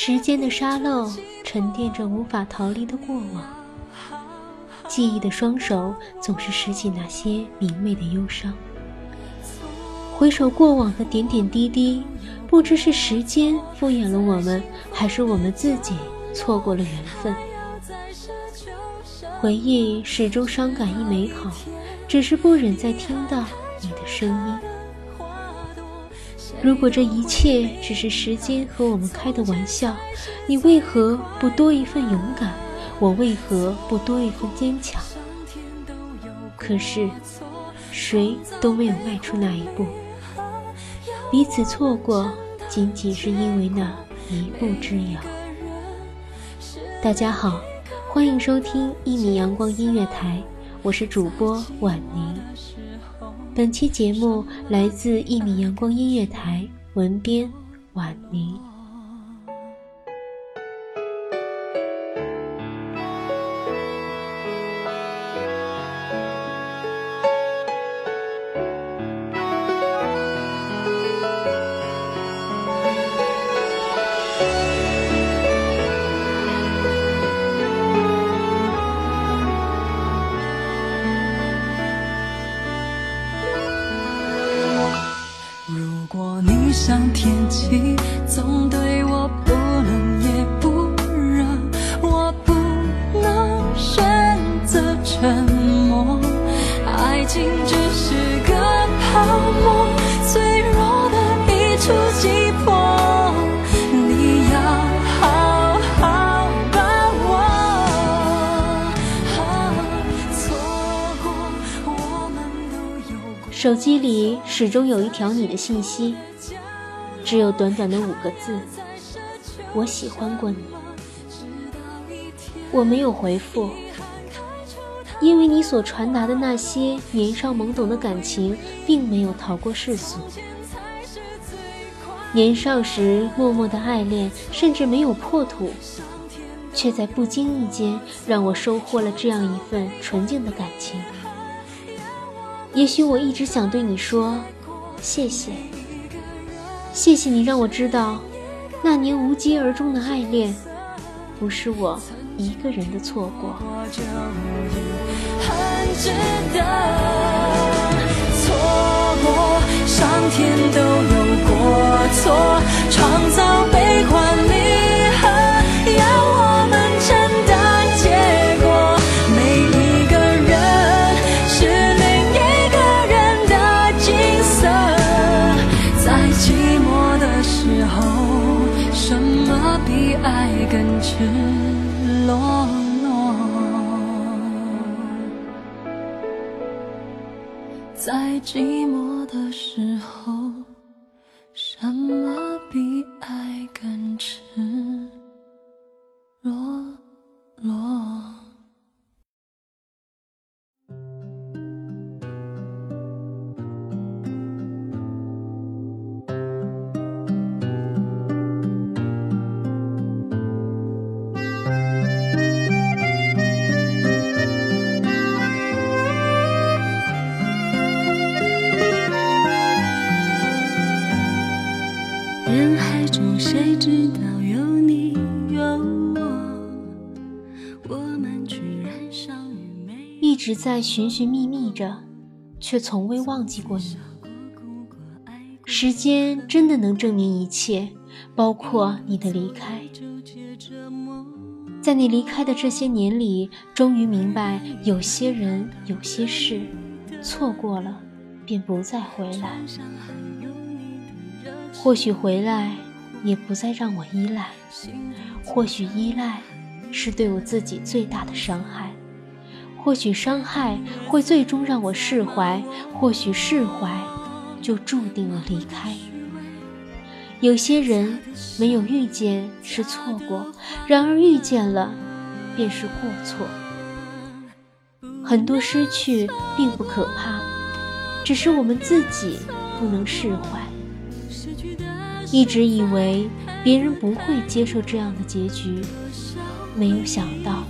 时间的沙漏沉淀着无法逃离的过往，记忆的双手总是拾起那些明媚的忧伤。回首过往的点点滴滴，不知是时间敷衍了我们，还是我们自己错过了缘分。回忆始终伤感亦美好，只是不忍再听到你的声音。如果这一切只是时间和我们开的玩笑，你为何不多一份勇敢？我为何不多一份坚强？可是，谁都没有迈出那一步。彼此错过，仅仅是因为那一步之遥。大家好，欢迎收听一米阳光音乐台，我是主播婉宁。本期节目来自一米阳光音乐台，文编婉宁。爱情只是个泡沫，脆弱的一触即破。你要好好把握。啊错过，我们都有过。手机里始终有一条你的信息，只有短短的五个字：“我喜欢过你。”我没有回复，因为你所传达的那些年少懵懂的感情，并没有逃过世俗。年少时默默的爱恋，甚至没有破土，却在不经意间让我收获了这样一份纯净的感情。也许我一直想对你说，谢谢，谢谢你让我知道，那年无疾而终的爱恋，不是我一个人的错过。值得。错过，上天都有过错，在寂寞的时候，直在寻寻觅觅着，却从未忘记过你。时间真的能证明一切，包括你的离开。在你离开的这些年里，终于明白，有些人，有些事，错过了，便不再回来。或许回来，也不再让我依赖；或许依赖，是对我自己最大的伤害；或许伤害会最终让我释怀；或许释怀，就注定了离开。有些人没有遇见是错过，然而遇见了，便是过错。很多失去并不可怕，只是我们自己不能释怀。一直以为别人不会接受这样的结局，没有想到，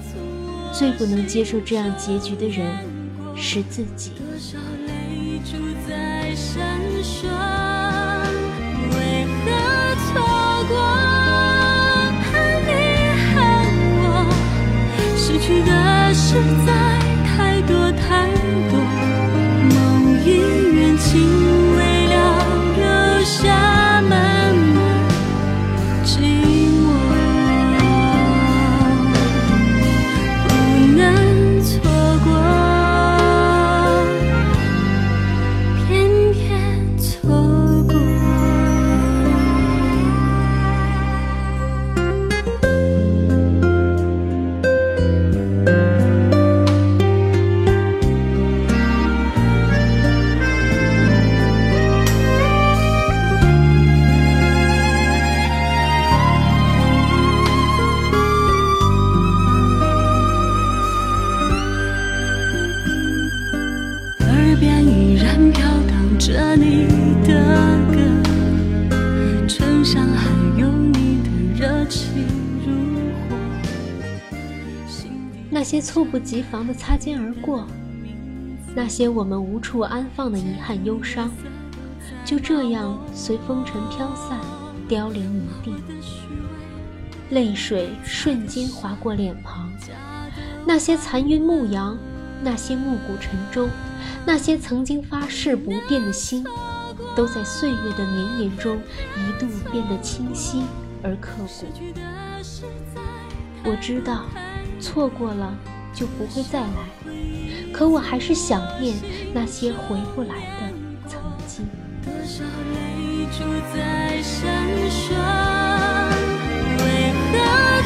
最不能接受这样结局的人是自己。多少泪珠在闪烁为何错过？怕你恨我，失去的实在太多太多，上还有你的热情如火。那些猝不及防的擦肩而过，那些我们无处安放的遗憾忧伤，就这样随风尘飘散，凋零一地。泪水瞬间划过脸庞，那些残云牧羊，那些暮鼓晨钟，那些曾经发誓不变的心，都在岁月的绵延中一度变得清晰而刻骨。我知道，错过了就不会再来，可我还是想念那些回不来的曾经。多少泪珠在闪烁，为何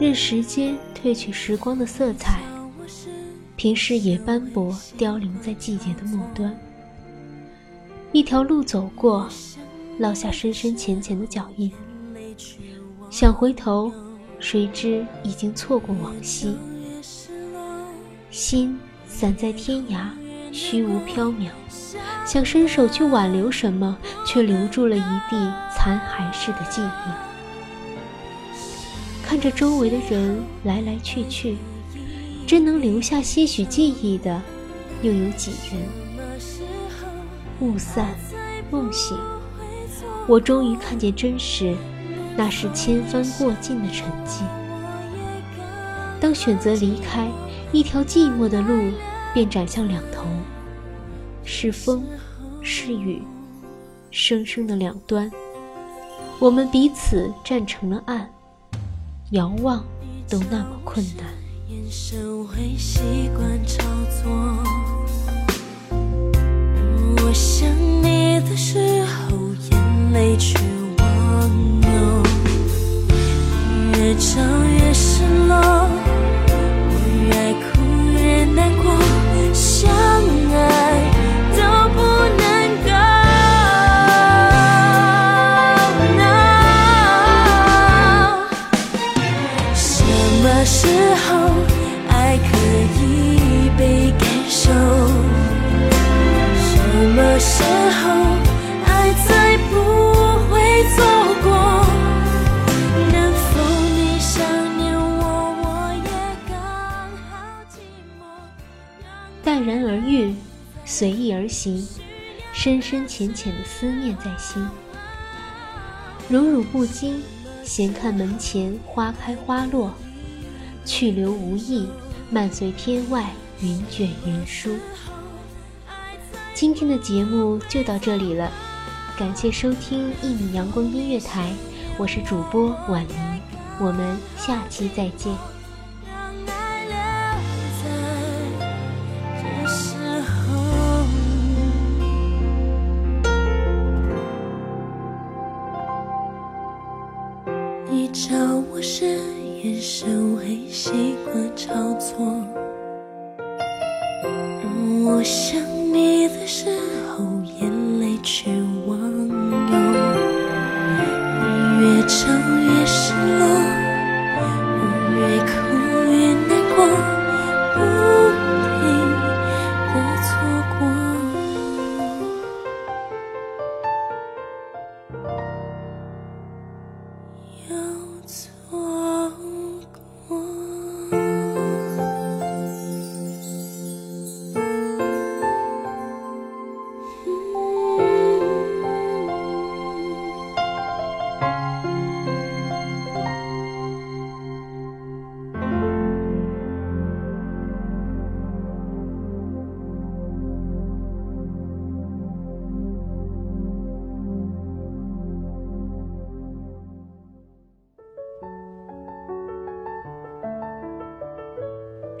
任时间褪去时光的色彩，凭视野斑驳凋零在季节的末端。一条路走过，落下深深浅浅的脚印。想回头，谁知已经错过往昔。心散在天涯，虚无缥缈，想伸手去挽留什么，却留住了一地残骸似的记忆。看着周围的人来来去去，真能留下些许记忆的，又有几人？雾散，梦醒，我终于看见真实，那是千帆过尽的沉寂。当选择离开，一条寂寞的路便展向两头，是风，是雨，生生的两端，我们彼此站成了岸。遥望都那么困难。眼神会习惯操作。我想你的时候，眼泪却随意而行，深深浅浅的思念在心。荣辱不惊，闲看门前花开花落，去留无意，漫随天外云卷云舒。今天的节目就到这里了，感谢收听一米阳光音乐台，我是主播婉宁，我们下期再见。眼